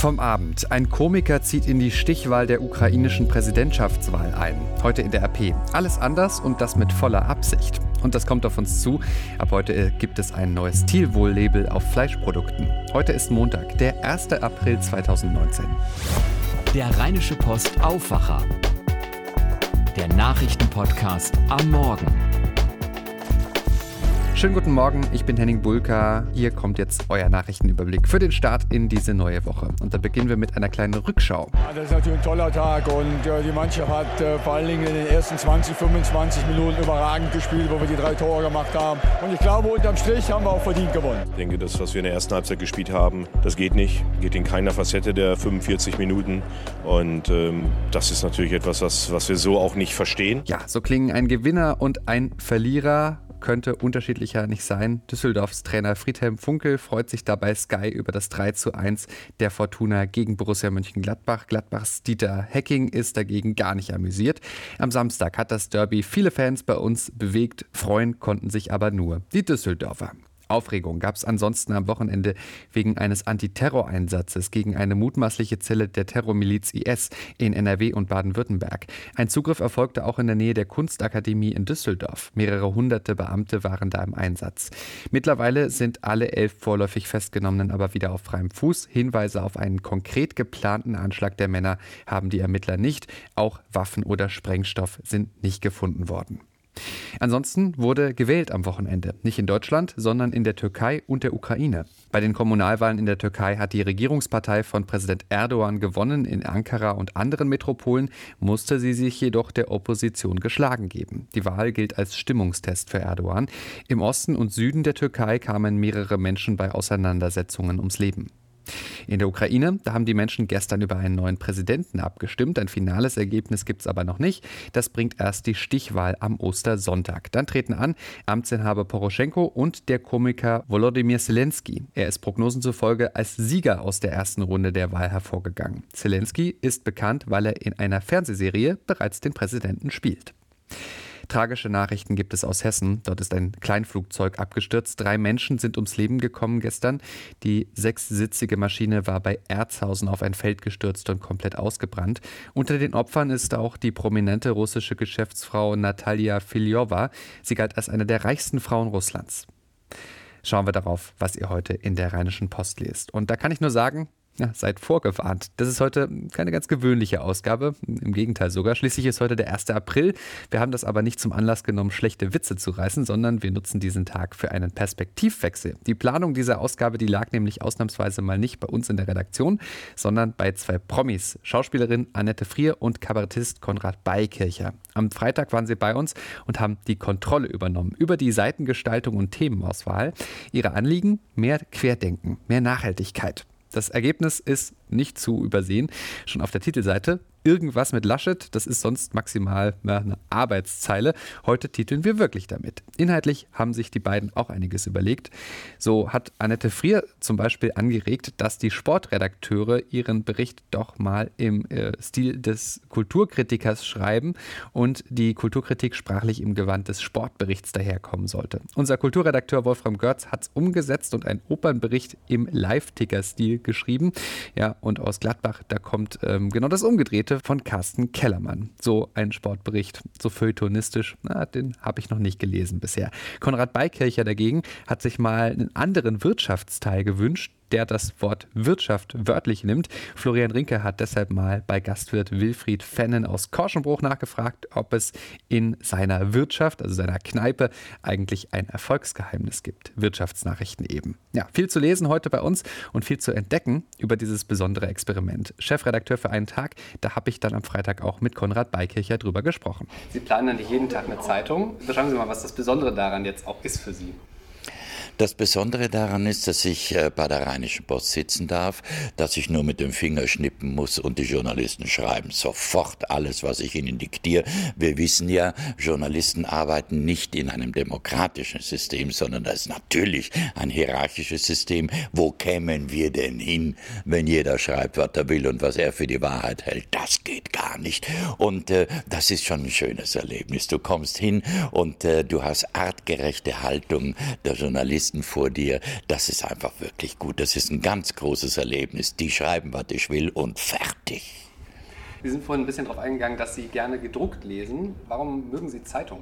Vom Abend. Ein Komiker zieht in die Stichwahl der ukrainischen Präsidentschaftswahl ein. Heute in der RP. Alles anders und das mit voller Absicht. Und das kommt auf uns zu. Ab heute gibt es ein neues Tierwohl-Label auf Fleischprodukten. Heute ist Montag, der 1. April 2019. Der Rheinische Post Aufwacher. Der Nachrichtenpodcast am Morgen. Schönen guten Morgen, ich bin Henning Bulka. Hier kommt jetzt euer Nachrichtenüberblick für den Start in diese neue Woche. Und da beginnen wir mit einer kleinen Rückschau. Ja, das ist natürlich ein toller Tag und äh, die Mannschaft hat äh, vor allen Dingen in den ersten 20, 25 Minuten überragend gespielt, wo wir die drei Tore gemacht haben. Und ich glaube, unterm Strich haben wir auch verdient gewonnen. Ich denke, das, was wir in der ersten Halbzeit gespielt haben, das geht nicht. Geht in keiner Facette der 45 Minuten. Und ähm, das ist natürlich etwas, was, was wir so auch nicht verstehen. Ja, so klingen ein Gewinner und ein Verlierer könnte unterschiedlicher nicht sein. Düsseldorfs Trainer Friedhelm Funkel freut sich dabei Sky über das 3 zu 1 der Fortuna gegen Borussia Mönchengladbach. Gladbachs Dieter Hecking ist dagegen gar nicht amüsiert. Am Samstag hat das Derby viele Fans bei uns bewegt, freuen konnten sich aber nur die Düsseldorfer. Aufregung gab es ansonsten am Wochenende wegen eines Antiterroreinsatzes gegen eine mutmaßliche Zelle der Terrormiliz IS in NRW und Baden-Württemberg. Ein Zugriff erfolgte auch in der Nähe der Kunstakademie in Düsseldorf. Mehrere hunderte Beamte waren da im Einsatz. Mittlerweile sind alle elf vorläufig Festgenommenen aber wieder auf freiem Fuß. Hinweise auf einen konkret geplanten Anschlag der Männer haben die Ermittler nicht. Auch Waffen oder Sprengstoff sind nicht gefunden worden. Ansonsten wurde gewählt am Wochenende. Nicht in Deutschland, sondern in der Türkei und der Ukraine. Bei den Kommunalwahlen in der Türkei hat die Regierungspartei von Präsident Erdogan gewonnen. In Ankara und anderen Metropolen musste sie sich jedoch der Opposition geschlagen geben. Die Wahl gilt als Stimmungstest für Erdogan. Im Osten und Süden der Türkei kamen mehrere Menschen bei Auseinandersetzungen ums Leben. In der Ukraine, da haben die Menschen gestern über einen neuen Präsidenten abgestimmt. Ein finales Ergebnis gibt es aber noch nicht. Das bringt erst die Stichwahl am Ostersonntag. Dann treten an Amtsinhaber Poroschenko und der Komiker Volodymyr Zelensky. Er ist Prognosen zufolge als Sieger aus der ersten Runde der Wahl hervorgegangen. Zelensky ist bekannt, weil er in einer Fernsehserie bereits den Präsidenten spielt. Tragische Nachrichten gibt es aus Hessen. Dort ist ein Kleinflugzeug abgestürzt. Drei Menschen sind ums Leben gekommen gestern. Die sechssitzige Maschine war bei Erzhausen auf ein Feld gestürzt und komplett ausgebrannt. Unter den Opfern ist auch die prominente russische Geschäftsfrau Natalia Filjowa. Sie galt als eine der reichsten Frauen Russlands. Schauen wir darauf, was ihr heute in der Rheinischen Post lest. Und da kann ich nur sagen, ja, seid vorgewarnt. Das ist heute keine ganz gewöhnliche Ausgabe. Im Gegenteil sogar. Schließlich ist heute der 1. April. Wir haben das aber nicht zum Anlass genommen, schlechte Witze zu reißen, sondern wir nutzen diesen Tag für einen Perspektivwechsel. Die Planung dieser Ausgabe, die lag nämlich ausnahmsweise mal nicht bei uns in der Redaktion, sondern bei zwei Promis. Schauspielerin Annette Frier und Kabarettist Konrad Beikircher. Am Freitag waren sie bei uns und haben die Kontrolle übernommen über die Seitengestaltung und Themenauswahl. Ihre Anliegen? Mehr Querdenken, mehr Nachhaltigkeit. Das Ergebnis ist nicht zu übersehen. Schon auf der Titelseite irgendwas mit Laschet, das ist sonst maximal eine Arbeitszeile. Heute titeln wir wirklich damit. Inhaltlich haben sich die beiden auch einiges überlegt. So hat Annette Frier zum Beispiel angeregt, dass die Sportredakteure ihren Bericht doch mal im äh, Stil des Kulturkritikers schreiben und die Kulturkritik sprachlich im Gewand des Sportberichts daherkommen sollte. Unser Kulturredakteur Wolfram Görz hat es umgesetzt und einen Opernbericht im Live-Ticker-Stil geschrieben. Ja, und aus Gladbach, da kommt ähm, genau das Umgedrehte von Carsten Kellermann. So ein Sportbericht, so feuilletonistisch, na, den habe ich noch nicht gelesen bisher. Konrad Beikircher dagegen hat sich mal einen anderen Wirtschaftsteil gewünscht, der das Wort Wirtschaft wörtlich nimmt. Florian Rinke hat deshalb mal bei Gastwirt Wilfried Fennen aus Korschenbruch nachgefragt, ob es in seiner Wirtschaft, also seiner Kneipe, eigentlich ein Erfolgsgeheimnis gibt. Wirtschaftsnachrichten eben. Ja, viel zu lesen heute bei uns und viel zu entdecken über dieses besondere Experiment. Chefredakteur für einen Tag, da habe ich dann am Freitag auch mit Konrad Beikircher drüber gesprochen. Sie planen ja nicht jeden Tag eine Zeitung. Beschreiben Sie mal, was das Besondere daran jetzt auch ist für Sie. Das Besondere daran ist, dass ich äh, bei der Rheinischen Post sitzen darf, dass ich nur mit dem Finger schnippen muss und die Journalisten schreiben sofort alles, was ich ihnen diktiere. Wir wissen ja, Journalisten arbeiten nicht in einem demokratischen System, sondern das ist natürlich ein hierarchisches System. Wo kämen wir denn hin, wenn jeder schreibt, was er will und was er für die Wahrheit hält? Das geht gar nicht. Und äh, das ist schon ein schönes Erlebnis. Du kommst hin und äh, du hast artgerechte Haltung der Journalisten Journalisten vor dir, das ist einfach wirklich gut. Das ist ein ganz großes Erlebnis. Die schreiben, was ich will und fertig. Wir sind vorhin ein bisschen darauf eingegangen, dass Sie gerne gedruckt lesen. Warum mögen Sie Zeitung?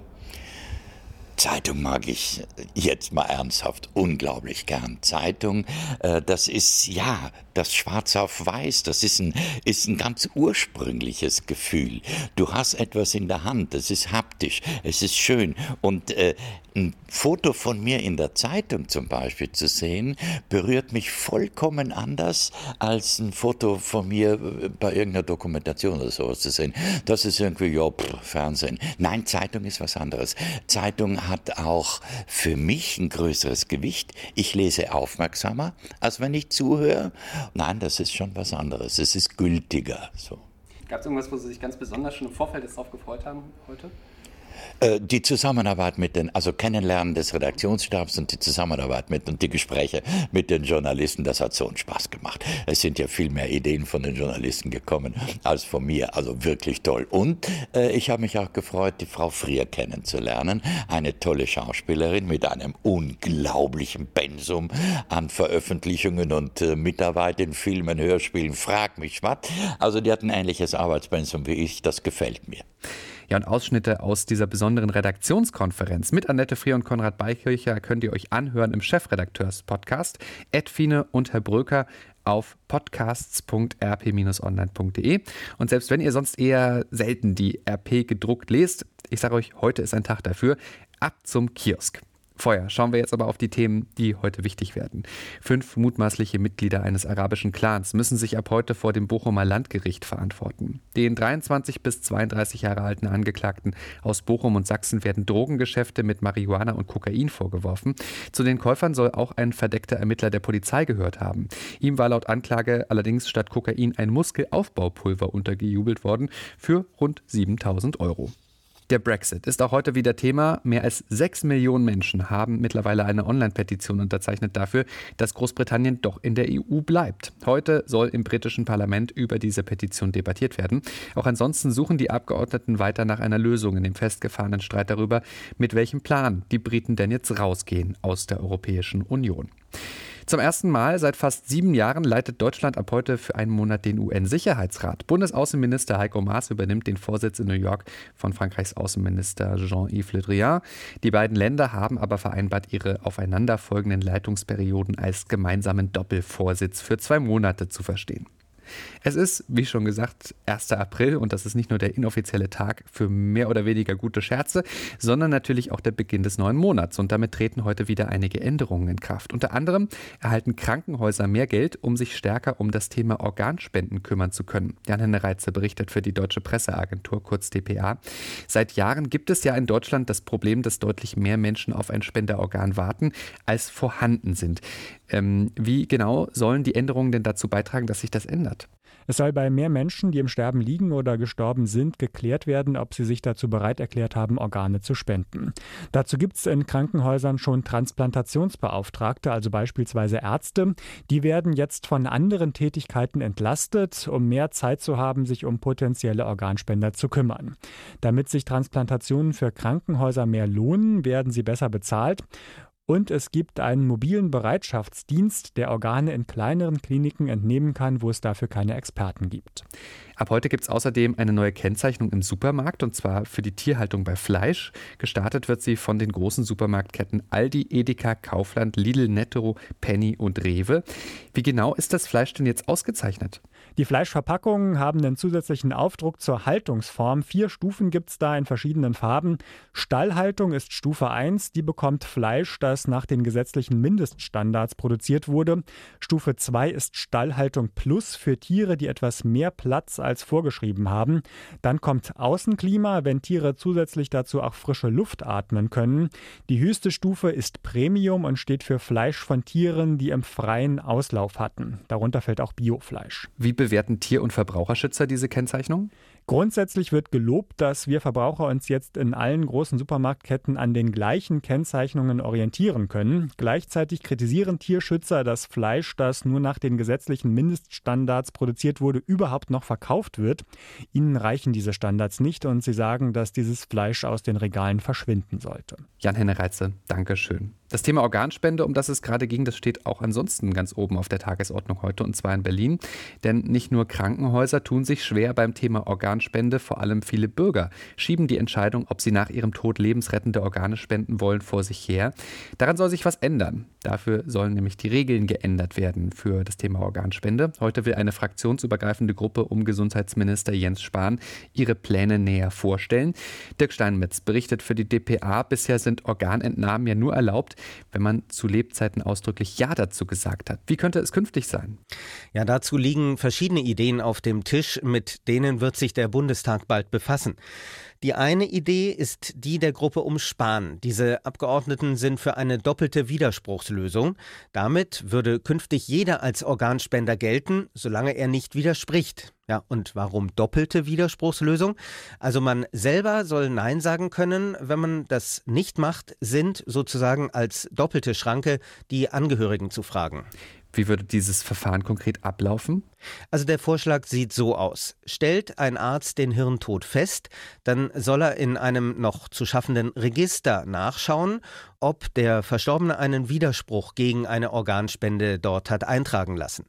Zeitung mag ich jetzt mal ernsthaft unglaublich gern. Zeitung, äh, das ist ja das Schwarz auf Weiß, das ist ein, ist ein ganz ursprüngliches Gefühl. Du hast etwas in der Hand, das ist haptisch, es ist schön. Und äh, ein Foto von mir in der Zeitung zum Beispiel zu sehen, berührt mich vollkommen anders als ein Foto von mir äh, bei irgendeiner Dokumentation oder sowas zu sehen. Das ist irgendwie, ja, pff, Fernsehen. Nein, Zeitung ist was anderes. Zeitung hat auch für mich ein größeres Gewicht. Ich lese aufmerksamer, als wenn ich zuhöre. Nein, das ist schon was anderes. Es ist gültiger. So. Gab es irgendwas, wo Sie sich ganz besonders schon im Vorfeld jetzt drauf gefreut haben heute? Äh, die Zusammenarbeit mit den, also Kennenlernen des Redaktionsstabs und die Zusammenarbeit mit und die Gespräche mit den Journalisten, das hat so einen Spaß gemacht. Es sind ja viel mehr Ideen von den Journalisten gekommen als von mir, also wirklich toll. Und äh, ich habe mich auch gefreut, die Frau Frier kennenzulernen, eine tolle Schauspielerin mit einem unglaublichen Pensum an Veröffentlichungen und äh, Mitarbeit in Filmen, Hörspielen, frag mich was. Also die hat ein ähnliches Arbeitspensum wie ich, das gefällt mir. Ja, und Ausschnitte aus dieser besonderen Redaktionskonferenz mit Annette Frier und Konrad Beikircher könnt ihr euch anhören im Chefredakteurs-Podcast Edfine und Herr Bröker auf podcasts.rp-online.de. Und selbst wenn ihr sonst eher selten die RP gedruckt lest, ich sage euch, heute ist ein Tag dafür. Ab zum Kiosk. Vorher schauen wir jetzt aber auf die Themen, die heute wichtig werden. Fünf mutmaßliche Mitglieder eines arabischen Clans müssen sich ab heute vor dem Bochumer Landgericht verantworten. Den 23 bis 32 Jahre alten Angeklagten aus Bochum und Sachsen werden Drogengeschäfte mit Marihuana und Kokain vorgeworfen. Zu den Käufern soll auch ein verdeckter Ermittler der Polizei gehört haben. Ihm war laut Anklage allerdings statt Kokain ein Muskelaufbaupulver untergejubelt worden für rund 7000 Euro. Der Brexit ist auch heute wieder Thema. Mehr als sechs Millionen Menschen haben mittlerweile eine Online-Petition unterzeichnet dafür, dass Großbritannien doch in der EU bleibt. Heute soll im britischen Parlament über diese Petition debattiert werden. Auch ansonsten suchen die Abgeordneten weiter nach einer Lösung in dem festgefahrenen Streit darüber, mit welchem Plan die Briten denn jetzt rausgehen aus der Europäischen Union. Zum ersten Mal seit fast sieben Jahren leitet Deutschland ab heute für einen Monat den UN-Sicherheitsrat. Bundesaußenminister Heiko Maas übernimmt den Vorsitz in New York von Frankreichs Außenminister Jean-Yves Le Drian. Die beiden Länder haben aber vereinbart, ihre aufeinanderfolgenden Leitungsperioden als gemeinsamen Doppelvorsitz für zwei Monate zu verstehen. Es ist, wie schon gesagt, 1. April und das ist nicht nur der inoffizielle Tag für mehr oder weniger gute Scherze, sondern natürlich auch der Beginn des neuen Monats. Und damit treten heute wieder einige Änderungen in Kraft. Unter anderem erhalten Krankenhäuser mehr Geld, um sich stärker um das Thema Organspenden kümmern zu können. Jan-Henne Reitze berichtet für die Deutsche Presseagentur, kurz DPA. Seit Jahren gibt es ja in Deutschland das Problem, dass deutlich mehr Menschen auf ein Spenderorgan warten, als vorhanden sind. Ähm, wie genau sollen die Änderungen denn dazu beitragen, dass sich das ändert? Es soll bei mehr Menschen, die im Sterben liegen oder gestorben sind, geklärt werden, ob sie sich dazu bereit erklärt haben, Organe zu spenden. Dazu gibt es in Krankenhäusern schon Transplantationsbeauftragte, also beispielsweise Ärzte. Die werden jetzt von anderen Tätigkeiten entlastet, um mehr Zeit zu haben, sich um potenzielle Organspender zu kümmern. Damit sich Transplantationen für Krankenhäuser mehr lohnen, werden sie besser bezahlt. Und es gibt einen mobilen Bereitschaftsdienst, der Organe in kleineren Kliniken entnehmen kann, wo es dafür keine Experten gibt. Ab heute gibt es außerdem eine neue Kennzeichnung im Supermarkt und zwar für die Tierhaltung bei Fleisch. Gestartet wird sie von den großen Supermarktketten Aldi, Edeka, Kaufland, Lidl, Netto, Penny und Rewe. Wie genau ist das Fleisch denn jetzt ausgezeichnet? Die Fleischverpackungen haben einen zusätzlichen Aufdruck zur Haltungsform. Vier Stufen gibt es da in verschiedenen Farben. Stallhaltung ist Stufe 1, die bekommt Fleisch, das nach den gesetzlichen Mindeststandards produziert wurde. Stufe 2 ist Stallhaltung Plus für Tiere, die etwas mehr Platz als vorgeschrieben haben. Dann kommt Außenklima, wenn Tiere zusätzlich dazu auch frische Luft atmen können. Die höchste Stufe ist Premium und steht für Fleisch von Tieren, die im freien Auslauf hatten. Darunter fällt auch Biofleisch. Wie bewerten Tier- und Verbraucherschützer diese Kennzeichnung? Grundsätzlich wird gelobt, dass wir Verbraucher uns jetzt in allen großen Supermarktketten an den gleichen Kennzeichnungen orientieren können. Gleichzeitig kritisieren Tierschützer, dass Fleisch, das nur nach den gesetzlichen Mindeststandards produziert wurde, überhaupt noch verkauft wird. Ihnen reichen diese Standards nicht und sie sagen, dass dieses Fleisch aus den Regalen verschwinden sollte. Jan-Henne Reitze, Dankeschön. Das Thema Organspende, um das es gerade ging, das steht auch ansonsten ganz oben auf der Tagesordnung heute und zwar in Berlin. Denn nicht nur Krankenhäuser tun sich schwer beim Thema Organspende, vor allem viele Bürger schieben die Entscheidung, ob sie nach ihrem Tod lebensrettende Organe spenden wollen, vor sich her. Daran soll sich was ändern. Dafür sollen nämlich die Regeln geändert werden für das Thema Organspende. Heute will eine fraktionsübergreifende Gruppe um Gesundheitsminister Jens Spahn ihre Pläne näher vorstellen. Dirk Steinmetz berichtet für die DPA, bisher sind Organentnahmen ja nur erlaubt, wenn man zu Lebzeiten ausdrücklich Ja dazu gesagt hat. Wie könnte es künftig sein? Ja, dazu liegen verschiedene Ideen auf dem Tisch, mit denen wird sich der Bundestag bald befassen. Die eine Idee ist die der Gruppe um Spahn. Diese Abgeordneten sind für eine doppelte Widerspruchslösung. Damit würde künftig jeder als Organspender gelten, solange er nicht widerspricht. Ja, und warum doppelte Widerspruchslösung? Also man selber soll Nein sagen können. Wenn man das nicht macht, sind sozusagen als doppelte Schranke die Angehörigen zu fragen. Wie würde dieses Verfahren konkret ablaufen? Also der Vorschlag sieht so aus. Stellt ein Arzt den Hirntod fest, dann soll er in einem noch zu schaffenden Register nachschauen, ob der Verstorbene einen Widerspruch gegen eine Organspende dort hat eintragen lassen.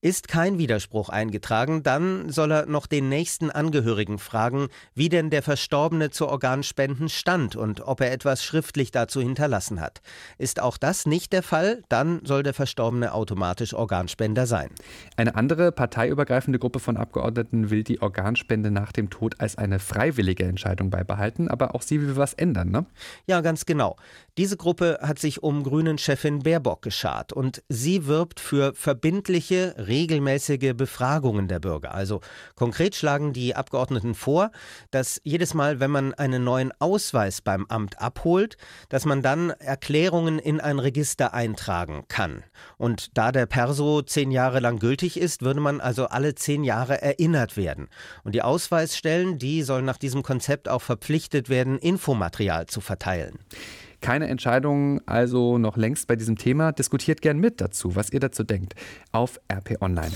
Ist kein Widerspruch eingetragen, dann soll er noch den nächsten Angehörigen fragen, wie denn der Verstorbene zu Organspenden stand und ob er etwas schriftlich dazu hinterlassen hat. Ist auch das nicht der Fall, dann soll der Verstorbene automatisch Organspender sein. Eine andere parteiübergreifende Gruppe von Abgeordneten will die Organspende nach dem Tod als eine freiwillige Entscheidung beibehalten, aber auch sie will was ändern, ne? Ja, ganz genau. Diese Gruppe hat sich um Grünen-Chefin Baerbock geschart und sie wirbt für verbindliche, regelmäßige Befragungen der Bürger. Also konkret schlagen die Abgeordneten vor, dass jedes Mal, wenn man einen neuen Ausweis beim Amt abholt, dass man dann Erklärungen in ein Register eintragen kann. Und da der Perso zehn Jahre lang gültig ist, würde man also alle zehn Jahre erinnert werden. Und die Ausweisstellen, die sollen nach diesem Konzept auch verpflichtet werden, Infomaterial zu verteilen. Keine Entscheidung also noch längst bei diesem Thema. Diskutiert gern mit dazu, was ihr dazu denkt, auf RP Online.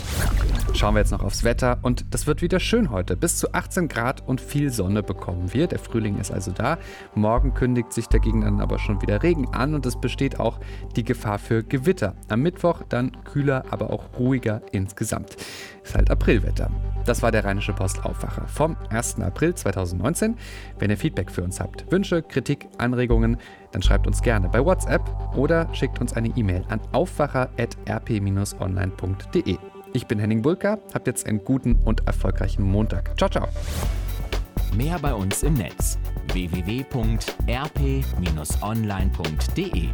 Schauen wir jetzt noch aufs Wetter und das wird wieder schön heute. Bis zu 18 Grad und viel Sonne bekommen wir. Der Frühling ist also da. Morgen kündigt sich dagegen dann aber schon wieder Regen an und es besteht auch die Gefahr für Gewitter. Am Mittwoch dann kühler, aber auch ruhiger insgesamt. Ist halt Aprilwetter. Das war der Rheinische Post Aufwacher vom 1. April 2019. Wenn ihr Feedback für uns habt, Wünsche, Kritik, Anregungen, dann schreibt uns gerne bei WhatsApp oder schickt uns eine E-Mail an aufwacher.rp-online.de. Ich bin Henning Bulka, habt jetzt einen guten und erfolgreichen Montag. Ciao, ciao. Mehr bei uns im Netz www.rp-online.de